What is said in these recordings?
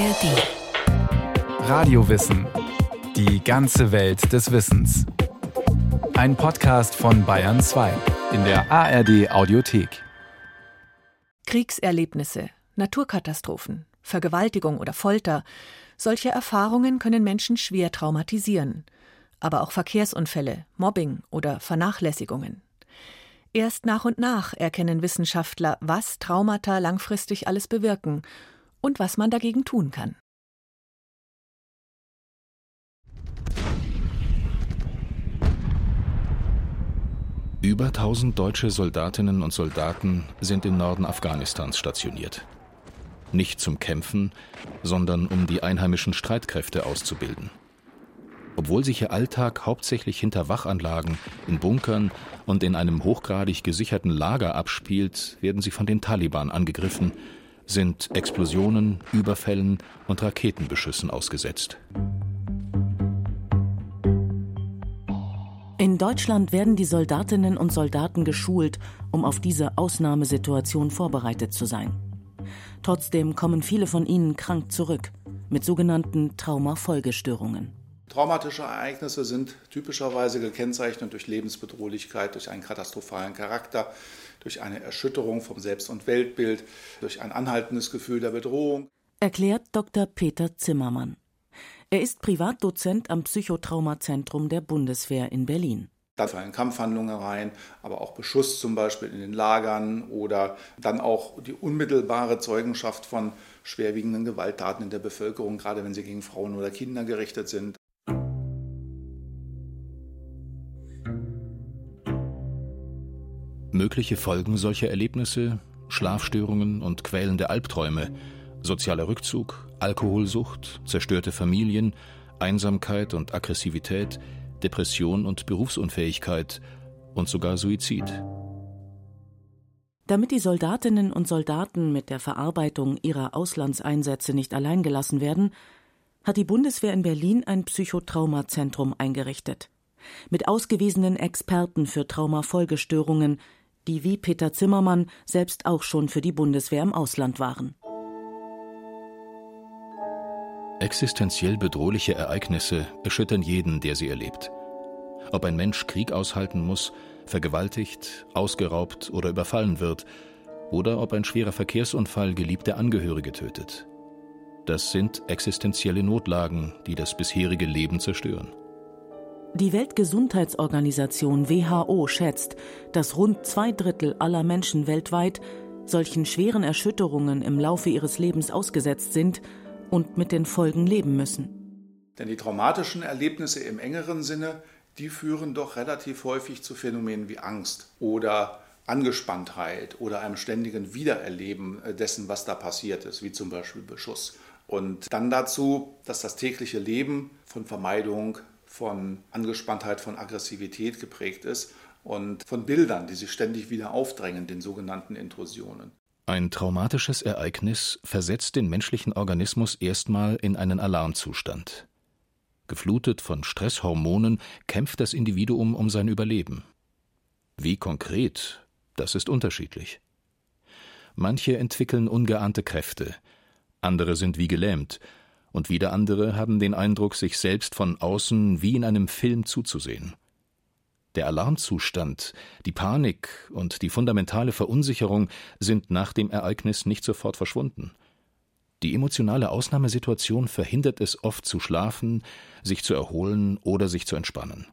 ARD. Radiowissen. Die ganze Welt des Wissens. Ein Podcast von Bayern 2 in der ARD Audiothek. Kriegserlebnisse, Naturkatastrophen, Vergewaltigung oder Folter. Solche Erfahrungen können Menschen schwer traumatisieren. Aber auch Verkehrsunfälle, Mobbing oder Vernachlässigungen. Erst nach und nach erkennen Wissenschaftler, was Traumata langfristig alles bewirken und was man dagegen tun kann. Über 1000 deutsche Soldatinnen und Soldaten sind im Norden Afghanistans stationiert. Nicht zum Kämpfen, sondern um die einheimischen Streitkräfte auszubilden. Obwohl sich ihr Alltag hauptsächlich hinter Wachanlagen, in Bunkern und in einem hochgradig gesicherten Lager abspielt, werden sie von den Taliban angegriffen, sind Explosionen, Überfällen und Raketenbeschüssen ausgesetzt. In Deutschland werden die Soldatinnen und Soldaten geschult, um auf diese Ausnahmesituation vorbereitet zu sein. Trotzdem kommen viele von ihnen krank zurück, mit sogenannten Traumafolgestörungen. Traumatische Ereignisse sind typischerweise gekennzeichnet durch Lebensbedrohlichkeit, durch einen katastrophalen Charakter, durch eine Erschütterung vom Selbst- und Weltbild, durch ein anhaltendes Gefühl der Bedrohung. Erklärt Dr. Peter Zimmermann. Er ist Privatdozent am Psychotraumazentrum der Bundeswehr in Berlin. Da fallen Kampfhandlungen rein, aber auch Beschuss zum Beispiel in den Lagern oder dann auch die unmittelbare Zeugenschaft von schwerwiegenden Gewalttaten in der Bevölkerung, gerade wenn sie gegen Frauen oder Kinder gerichtet sind. Mögliche Folgen solcher Erlebnisse Schlafstörungen und quälende Albträume, sozialer Rückzug, Alkoholsucht, zerstörte Familien, Einsamkeit und Aggressivität, Depression und Berufsunfähigkeit und sogar Suizid. Damit die Soldatinnen und Soldaten mit der Verarbeitung ihrer Auslandseinsätze nicht allein gelassen werden, hat die Bundeswehr in Berlin ein Psychotraumazentrum eingerichtet. Mit ausgewiesenen Experten für Traumafolgestörungen, die wie Peter Zimmermann selbst auch schon für die Bundeswehr im Ausland waren. Existenziell bedrohliche Ereignisse erschüttern jeden, der sie erlebt. Ob ein Mensch Krieg aushalten muss, vergewaltigt, ausgeraubt oder überfallen wird, oder ob ein schwerer Verkehrsunfall geliebte Angehörige tötet. Das sind existenzielle Notlagen, die das bisherige Leben zerstören. Die Weltgesundheitsorganisation WHO schätzt, dass rund zwei Drittel aller Menschen weltweit solchen schweren Erschütterungen im Laufe ihres Lebens ausgesetzt sind und mit den Folgen leben müssen. Denn die traumatischen Erlebnisse im engeren Sinne, die führen doch relativ häufig zu Phänomenen wie Angst oder Angespanntheit oder einem ständigen Wiedererleben dessen, was da passiert ist, wie zum Beispiel Beschuss. Und dann dazu, dass das tägliche Leben von Vermeidung, von Angespanntheit, von Aggressivität geprägt ist und von Bildern, die sich ständig wieder aufdrängen, den sogenannten Intrusionen. Ein traumatisches Ereignis versetzt den menschlichen Organismus erstmal in einen Alarmzustand. Geflutet von Stresshormonen kämpft das Individuum um sein Überleben. Wie konkret, das ist unterschiedlich. Manche entwickeln ungeahnte Kräfte, andere sind wie gelähmt, und wieder andere haben den Eindruck, sich selbst von außen wie in einem Film zuzusehen. Der Alarmzustand, die Panik und die fundamentale Verunsicherung sind nach dem Ereignis nicht sofort verschwunden. Die emotionale Ausnahmesituation verhindert es oft zu schlafen, sich zu erholen oder sich zu entspannen.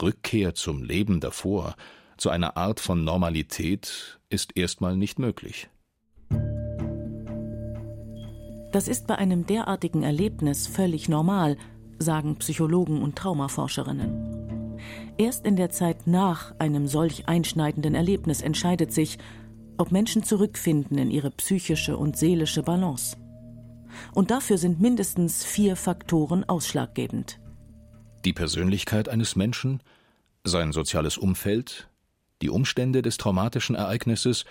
Rückkehr zum Leben davor, zu einer Art von Normalität, ist erstmal nicht möglich. Das ist bei einem derartigen Erlebnis völlig normal, sagen Psychologen und Traumaforscherinnen. Erst in der Zeit nach einem solch einschneidenden Erlebnis entscheidet sich, ob Menschen zurückfinden in ihre psychische und seelische Balance. Und dafür sind mindestens vier Faktoren ausschlaggebend. Die Persönlichkeit eines Menschen, sein soziales Umfeld, die Umstände des traumatischen Ereignisses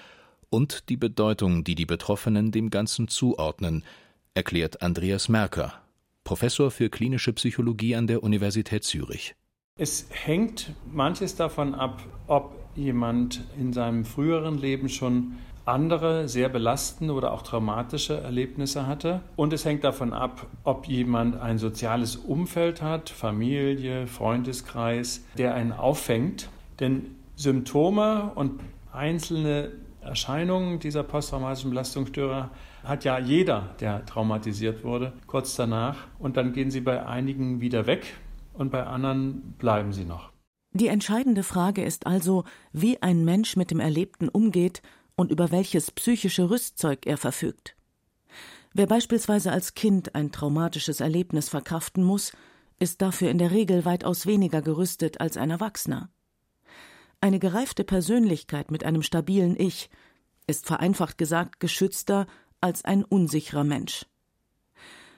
und die Bedeutung, die die Betroffenen dem Ganzen zuordnen, erklärt Andreas Merker, Professor für klinische Psychologie an der Universität Zürich. Es hängt manches davon ab, ob jemand in seinem früheren Leben schon andere sehr belastende oder auch traumatische Erlebnisse hatte. Und es hängt davon ab, ob jemand ein soziales Umfeld hat, Familie, Freundeskreis, der einen auffängt. Denn Symptome und einzelne Erscheinungen dieser posttraumatischen Belastungsstörung hat ja jeder, der traumatisiert wurde, kurz danach. Und dann gehen sie bei einigen wieder weg und bei anderen bleiben sie noch. Die entscheidende Frage ist also, wie ein Mensch mit dem Erlebten umgeht und über welches psychische Rüstzeug er verfügt. Wer beispielsweise als Kind ein traumatisches Erlebnis verkraften muss, ist dafür in der Regel weitaus weniger gerüstet als ein Erwachsener. Eine gereifte Persönlichkeit mit einem stabilen Ich ist vereinfacht gesagt geschützter als ein unsicherer Mensch.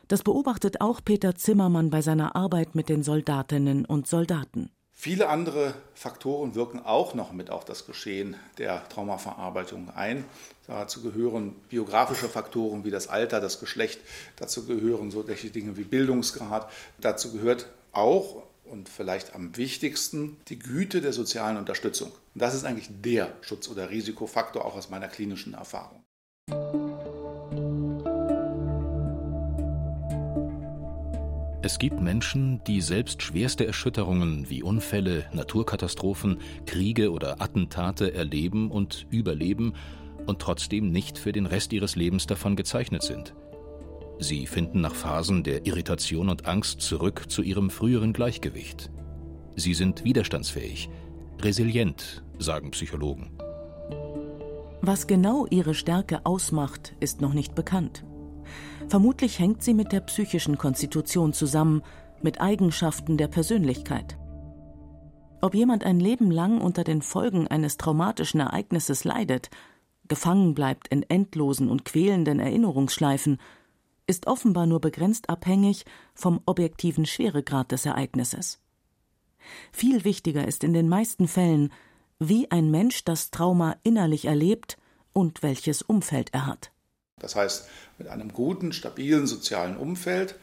Das beobachtet auch Peter Zimmermann bei seiner Arbeit mit den Soldatinnen und Soldaten. Viele andere Faktoren wirken auch noch mit auf das Geschehen der Traumaverarbeitung ein. Dazu gehören biografische Faktoren wie das Alter, das Geschlecht. Dazu gehören solche Dinge wie Bildungsgrad. Dazu gehört auch und vielleicht am wichtigsten die Güte der sozialen Unterstützung. Und das ist eigentlich der Schutz- oder Risikofaktor auch aus meiner klinischen Erfahrung. Es gibt Menschen, die selbst schwerste Erschütterungen wie Unfälle, Naturkatastrophen, Kriege oder Attentate erleben und überleben und trotzdem nicht für den Rest ihres Lebens davon gezeichnet sind. Sie finden nach Phasen der Irritation und Angst zurück zu ihrem früheren Gleichgewicht. Sie sind widerstandsfähig, resilient, sagen Psychologen. Was genau ihre Stärke ausmacht, ist noch nicht bekannt. Vermutlich hängt sie mit der psychischen Konstitution zusammen, mit Eigenschaften der Persönlichkeit. Ob jemand ein Leben lang unter den Folgen eines traumatischen Ereignisses leidet, gefangen bleibt in endlosen und quälenden Erinnerungsschleifen, ist offenbar nur begrenzt abhängig vom objektiven Schweregrad des Ereignisses. Viel wichtiger ist in den meisten Fällen, wie ein Mensch das Trauma innerlich erlebt und welches Umfeld er hat. Das heißt, mit einem guten, stabilen sozialen Umfeld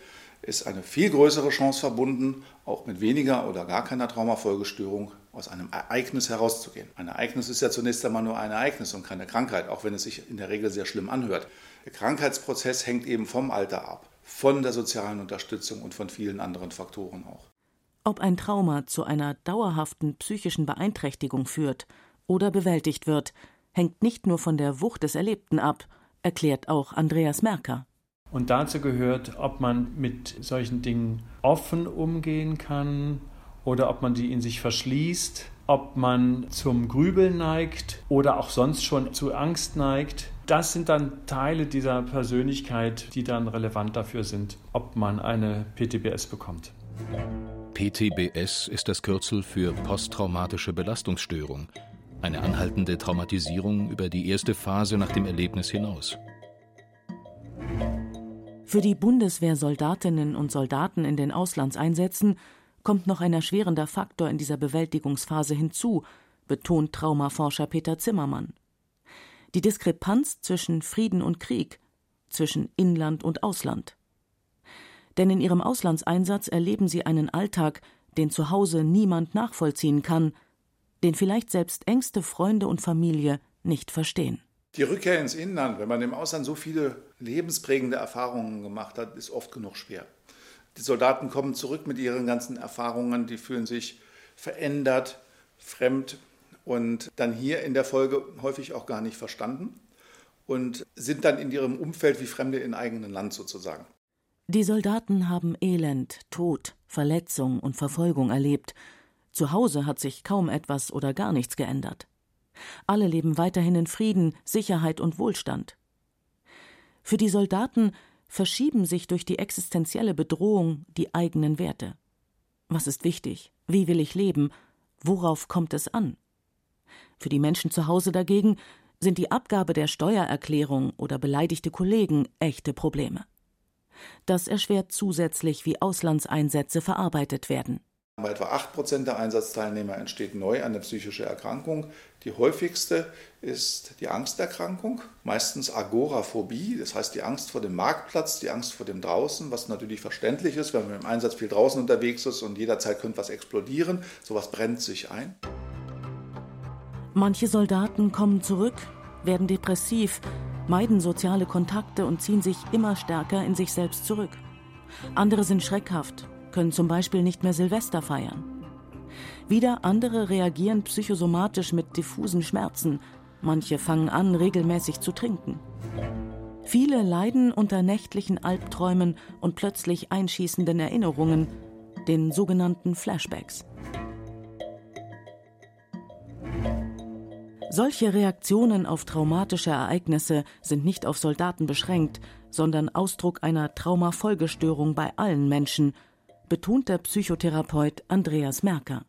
ist eine viel größere Chance verbunden, auch mit weniger oder gar keiner Traumafolgestörung aus einem Ereignis herauszugehen. Ein Ereignis ist ja zunächst einmal nur ein Ereignis und keine Krankheit, auch wenn es sich in der Regel sehr schlimm anhört. Der Krankheitsprozess hängt eben vom Alter ab, von der sozialen Unterstützung und von vielen anderen Faktoren auch. Ob ein Trauma zu einer dauerhaften psychischen Beeinträchtigung führt oder bewältigt wird, hängt nicht nur von der Wucht des Erlebten ab, erklärt auch Andreas Merker. Und dazu gehört, ob man mit solchen Dingen offen umgehen kann oder ob man die in sich verschließt, ob man zum Grübeln neigt oder auch sonst schon zu Angst neigt. Das sind dann Teile dieser Persönlichkeit, die dann relevant dafür sind, ob man eine PTBS bekommt. PTBS ist das Kürzel für posttraumatische Belastungsstörung eine anhaltende Traumatisierung über die erste Phase nach dem Erlebnis hinaus. Für die Bundeswehrsoldatinnen und Soldaten in den Auslandseinsätzen kommt noch ein erschwerender Faktor in dieser Bewältigungsphase hinzu, betont Traumaforscher Peter Zimmermann. Die Diskrepanz zwischen Frieden und Krieg, zwischen Inland und Ausland. Denn in ihrem Auslandseinsatz erleben sie einen Alltag, den zu Hause niemand nachvollziehen kann, den vielleicht selbst engste Freunde und Familie nicht verstehen. Die Rückkehr ins Inland, wenn man im Ausland so viele lebensprägende Erfahrungen gemacht hat, ist oft genug schwer. Die Soldaten kommen zurück mit ihren ganzen Erfahrungen, die fühlen sich verändert, fremd und dann hier in der Folge häufig auch gar nicht verstanden und sind dann in ihrem Umfeld wie Fremde in eigenen Land sozusagen. Die Soldaten haben Elend, Tod, Verletzung und Verfolgung erlebt zu Hause hat sich kaum etwas oder gar nichts geändert. Alle leben weiterhin in Frieden, Sicherheit und Wohlstand. Für die Soldaten verschieben sich durch die existenzielle Bedrohung die eigenen Werte. Was ist wichtig? Wie will ich leben? Worauf kommt es an? Für die Menschen zu Hause dagegen sind die Abgabe der Steuererklärung oder beleidigte Kollegen echte Probleme. Das erschwert zusätzlich, wie Auslandseinsätze verarbeitet werden. Bei etwa 8% der Einsatzteilnehmer entsteht neu eine psychische Erkrankung. Die häufigste ist die Angsterkrankung, meistens Agoraphobie, das heißt die Angst vor dem Marktplatz, die Angst vor dem Draußen, was natürlich verständlich ist, wenn man im Einsatz viel draußen unterwegs ist und jederzeit könnte was explodieren. Sowas brennt sich ein. Manche Soldaten kommen zurück, werden depressiv, meiden soziale Kontakte und ziehen sich immer stärker in sich selbst zurück. Andere sind schreckhaft, können zum Beispiel nicht mehr Silvester feiern. Wieder andere reagieren psychosomatisch mit diffusen Schmerzen, manche fangen an, regelmäßig zu trinken. Viele leiden unter nächtlichen Albträumen und plötzlich einschießenden Erinnerungen, den sogenannten Flashbacks. Solche Reaktionen auf traumatische Ereignisse sind nicht auf Soldaten beschränkt, sondern Ausdruck einer Traumafolgestörung bei allen Menschen, betont der Psychotherapeut Andreas Merker.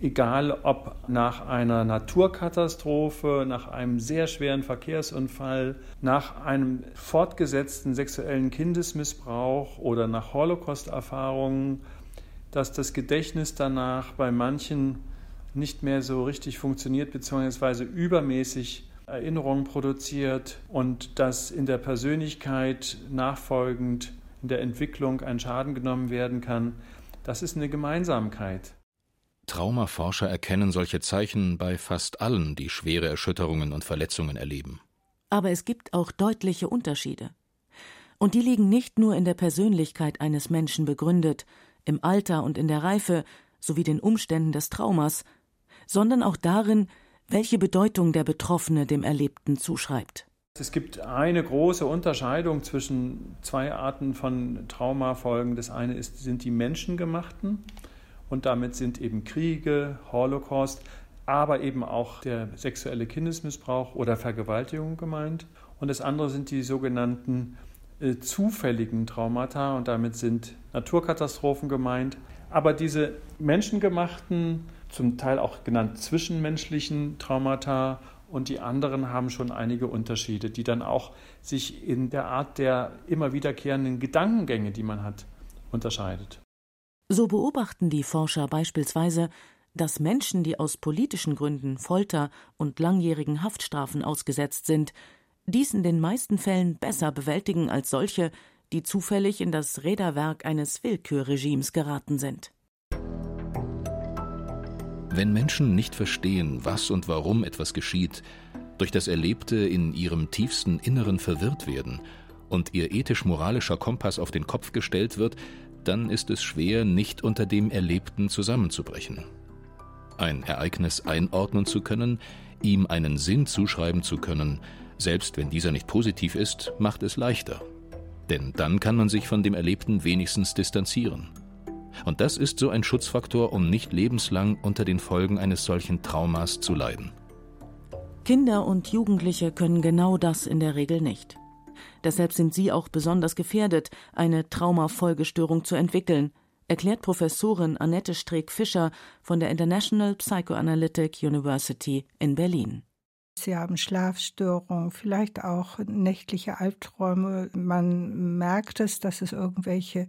Egal ob nach einer Naturkatastrophe, nach einem sehr schweren Verkehrsunfall, nach einem fortgesetzten sexuellen Kindesmissbrauch oder nach Holocaust-Erfahrungen, dass das Gedächtnis danach bei manchen nicht mehr so richtig funktioniert, beziehungsweise übermäßig Erinnerungen produziert und dass in der Persönlichkeit nachfolgend in der Entwicklung ein Schaden genommen werden kann, das ist eine Gemeinsamkeit. Traumaforscher erkennen solche Zeichen bei fast allen, die schwere Erschütterungen und Verletzungen erleben. Aber es gibt auch deutliche Unterschiede. Und die liegen nicht nur in der Persönlichkeit eines Menschen begründet, im Alter und in der Reife sowie den Umständen des Traumas, sondern auch darin, welche Bedeutung der Betroffene dem Erlebten zuschreibt. Es gibt eine große Unterscheidung zwischen zwei Arten von Traumafolgen. Das eine ist, sind die menschengemachten und damit sind eben Kriege, Holocaust, aber eben auch der sexuelle Kindesmissbrauch oder Vergewaltigung gemeint. Und das andere sind die sogenannten äh, zufälligen Traumata und damit sind Naturkatastrophen gemeint. Aber diese menschengemachten zum Teil auch genannt zwischenmenschlichen Traumata und die anderen haben schon einige Unterschiede, die dann auch sich in der Art der immer wiederkehrenden Gedankengänge, die man hat, unterscheidet. So beobachten die Forscher beispielsweise, dass Menschen, die aus politischen Gründen Folter und langjährigen Haftstrafen ausgesetzt sind, dies in den meisten Fällen besser bewältigen als solche, die zufällig in das Räderwerk eines Willkürregimes geraten sind. Wenn Menschen nicht verstehen, was und warum etwas geschieht, durch das Erlebte in ihrem tiefsten Inneren verwirrt werden und ihr ethisch-moralischer Kompass auf den Kopf gestellt wird, dann ist es schwer, nicht unter dem Erlebten zusammenzubrechen. Ein Ereignis einordnen zu können, ihm einen Sinn zuschreiben zu können, selbst wenn dieser nicht positiv ist, macht es leichter. Denn dann kann man sich von dem Erlebten wenigstens distanzieren. Und das ist so ein Schutzfaktor, um nicht lebenslang unter den Folgen eines solchen Traumas zu leiden. Kinder und Jugendliche können genau das in der Regel nicht. Deshalb sind sie auch besonders gefährdet, eine Traumafolgestörung zu entwickeln, erklärt Professorin Annette Streeck-Fischer von der International Psychoanalytic University in Berlin. Sie haben Schlafstörungen, vielleicht auch nächtliche Albträume. Man merkt es, dass es irgendwelche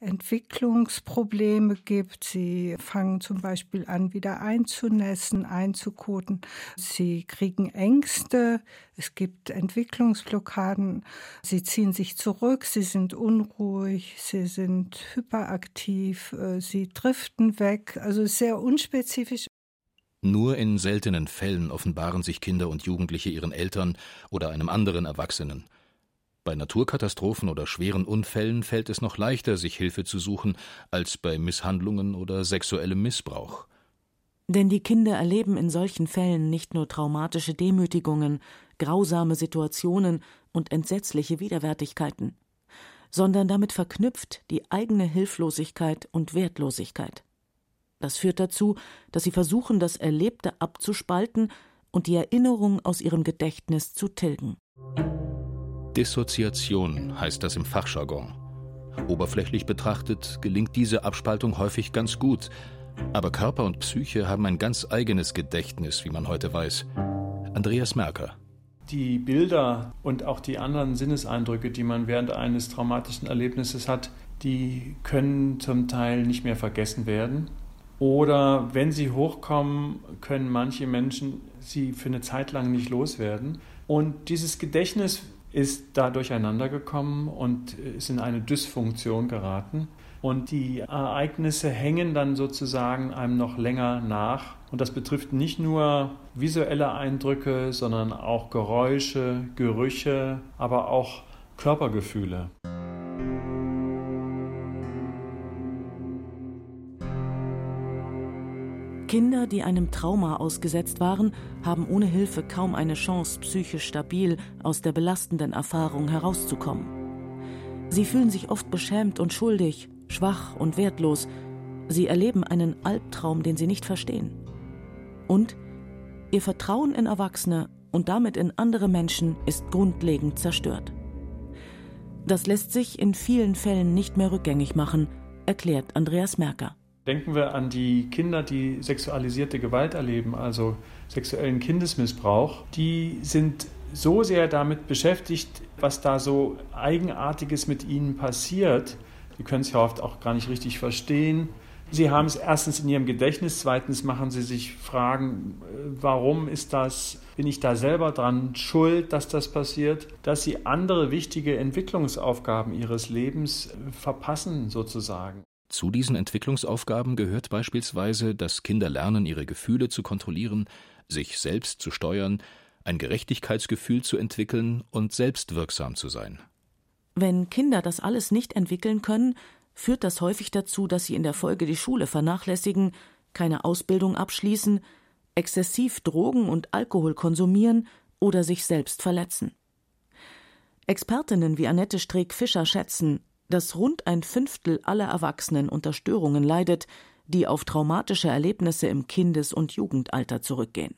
Entwicklungsprobleme gibt. Sie fangen zum Beispiel an, wieder einzunässen, einzukoten. Sie kriegen Ängste. Es gibt Entwicklungsblockaden. Sie ziehen sich zurück. Sie sind unruhig. Sie sind hyperaktiv. Äh, sie driften weg. Also sehr unspezifisch. Nur in seltenen Fällen offenbaren sich Kinder und Jugendliche ihren Eltern oder einem anderen Erwachsenen. Bei Naturkatastrophen oder schweren Unfällen fällt es noch leichter, sich Hilfe zu suchen, als bei Misshandlungen oder sexuellem Missbrauch. Denn die Kinder erleben in solchen Fällen nicht nur traumatische Demütigungen, grausame Situationen und entsetzliche Widerwärtigkeiten, sondern damit verknüpft die eigene Hilflosigkeit und Wertlosigkeit. Das führt dazu, dass sie versuchen, das Erlebte abzuspalten und die Erinnerung aus ihrem Gedächtnis zu tilgen. Dissoziation heißt das im Fachjargon. Oberflächlich betrachtet gelingt diese Abspaltung häufig ganz gut, aber Körper und Psyche haben ein ganz eigenes Gedächtnis, wie man heute weiß. Andreas Merker. Die Bilder und auch die anderen Sinneseindrücke, die man während eines traumatischen Erlebnisses hat, die können zum Teil nicht mehr vergessen werden. Oder wenn sie hochkommen, können manche Menschen sie für eine Zeit lang nicht loswerden. Und dieses Gedächtnis ist da durcheinander gekommen und ist in eine Dysfunktion geraten. Und die Ereignisse hängen dann sozusagen einem noch länger nach Und das betrifft nicht nur visuelle Eindrücke, sondern auch Geräusche, Gerüche, aber auch Körpergefühle. Kinder, die einem Trauma ausgesetzt waren, haben ohne Hilfe kaum eine Chance, psychisch stabil aus der belastenden Erfahrung herauszukommen. Sie fühlen sich oft beschämt und schuldig, schwach und wertlos. Sie erleben einen Albtraum, den sie nicht verstehen. Und ihr Vertrauen in Erwachsene und damit in andere Menschen ist grundlegend zerstört. Das lässt sich in vielen Fällen nicht mehr rückgängig machen, erklärt Andreas Merker. Denken wir an die Kinder, die sexualisierte Gewalt erleben, also sexuellen Kindesmissbrauch. Die sind so sehr damit beschäftigt, was da so Eigenartiges mit ihnen passiert. Die können es ja oft auch gar nicht richtig verstehen. Sie haben es erstens in ihrem Gedächtnis, zweitens machen sie sich Fragen, warum ist das, bin ich da selber dran schuld, dass das passiert, dass sie andere wichtige Entwicklungsaufgaben ihres Lebens verpassen sozusagen. Zu diesen Entwicklungsaufgaben gehört beispielsweise, dass Kinder lernen, ihre Gefühle zu kontrollieren, sich selbst zu steuern, ein Gerechtigkeitsgefühl zu entwickeln und selbstwirksam zu sein. Wenn Kinder das alles nicht entwickeln können, führt das häufig dazu, dass sie in der Folge die Schule vernachlässigen, keine Ausbildung abschließen, exzessiv Drogen und Alkohol konsumieren oder sich selbst verletzen. Expertinnen wie Annette Streeck-Fischer schätzen, dass rund ein Fünftel aller Erwachsenen unter Störungen leidet, die auf traumatische Erlebnisse im Kindes- und Jugendalter zurückgehen.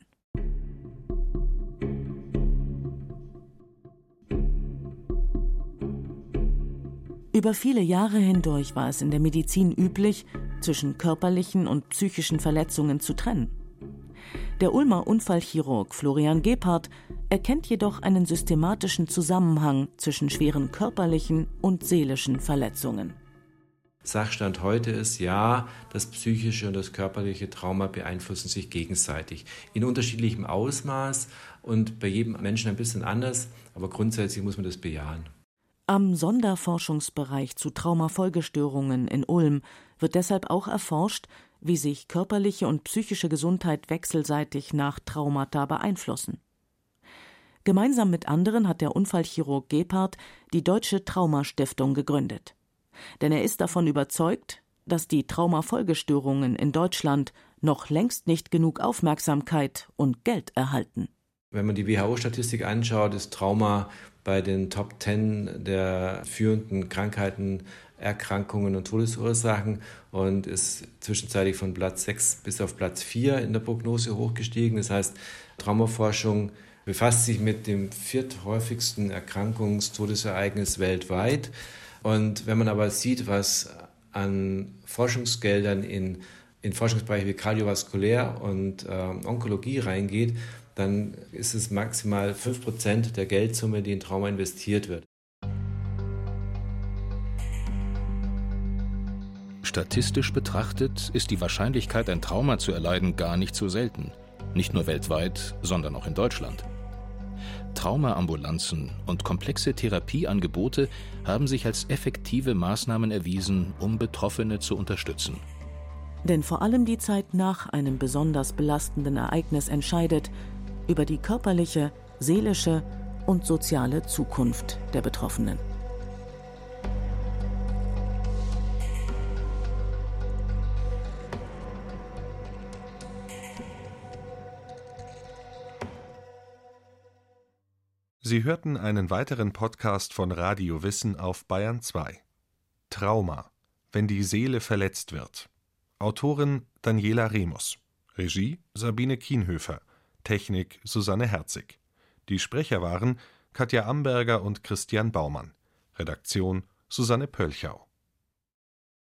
Über viele Jahre hindurch war es in der Medizin üblich, zwischen körperlichen und psychischen Verletzungen zu trennen. Der Ulmer Unfallchirurg Florian Gebhardt erkennt jedoch einen systematischen Zusammenhang zwischen schweren körperlichen und seelischen Verletzungen. Sachstand heute ist ja, das psychische und das körperliche Trauma beeinflussen sich gegenseitig in unterschiedlichem Ausmaß und bei jedem Menschen ein bisschen anders, aber grundsätzlich muss man das bejahen. Am Sonderforschungsbereich zu Traumafolgestörungen in Ulm wird deshalb auch erforscht, wie sich körperliche und psychische Gesundheit wechselseitig nach Traumata beeinflussen. Gemeinsam mit anderen hat der Unfallchirurg Gebhardt die Deutsche Traumastiftung gegründet. Denn er ist davon überzeugt, dass die Traumafolgestörungen in Deutschland noch längst nicht genug Aufmerksamkeit und Geld erhalten. Wenn man die WHO-Statistik anschaut, ist Trauma bei den Top Ten der führenden Krankheiten, Erkrankungen und Todesursachen und ist zwischenzeitlich von Platz 6 bis auf Platz 4 in der Prognose hochgestiegen. Das heißt, Traumaforschung befasst sich mit dem vierthäufigsten Erkrankungs-Todesereignis weltweit. Und wenn man aber sieht, was an Forschungsgeldern in, in Forschungsbereiche wie Kardiovaskulär und äh, Onkologie reingeht, dann ist es maximal 5% der Geldsumme, die in Trauma investiert wird. Statistisch betrachtet ist die Wahrscheinlichkeit, ein Trauma zu erleiden, gar nicht so selten. Nicht nur weltweit, sondern auch in Deutschland. Traumaambulanzen und komplexe Therapieangebote haben sich als effektive Maßnahmen erwiesen, um Betroffene zu unterstützen. Denn vor allem die Zeit nach einem besonders belastenden Ereignis entscheidet, über die körperliche, seelische und soziale Zukunft der Betroffenen. Sie hörten einen weiteren Podcast von Radio Wissen auf Bayern 2. Trauma, wenn die Seele verletzt wird. Autorin Daniela Remus. Regie Sabine Kienhöfer. Technik Susanne Herzig. Die Sprecher waren Katja Amberger und Christian Baumann. Redaktion Susanne Pölchau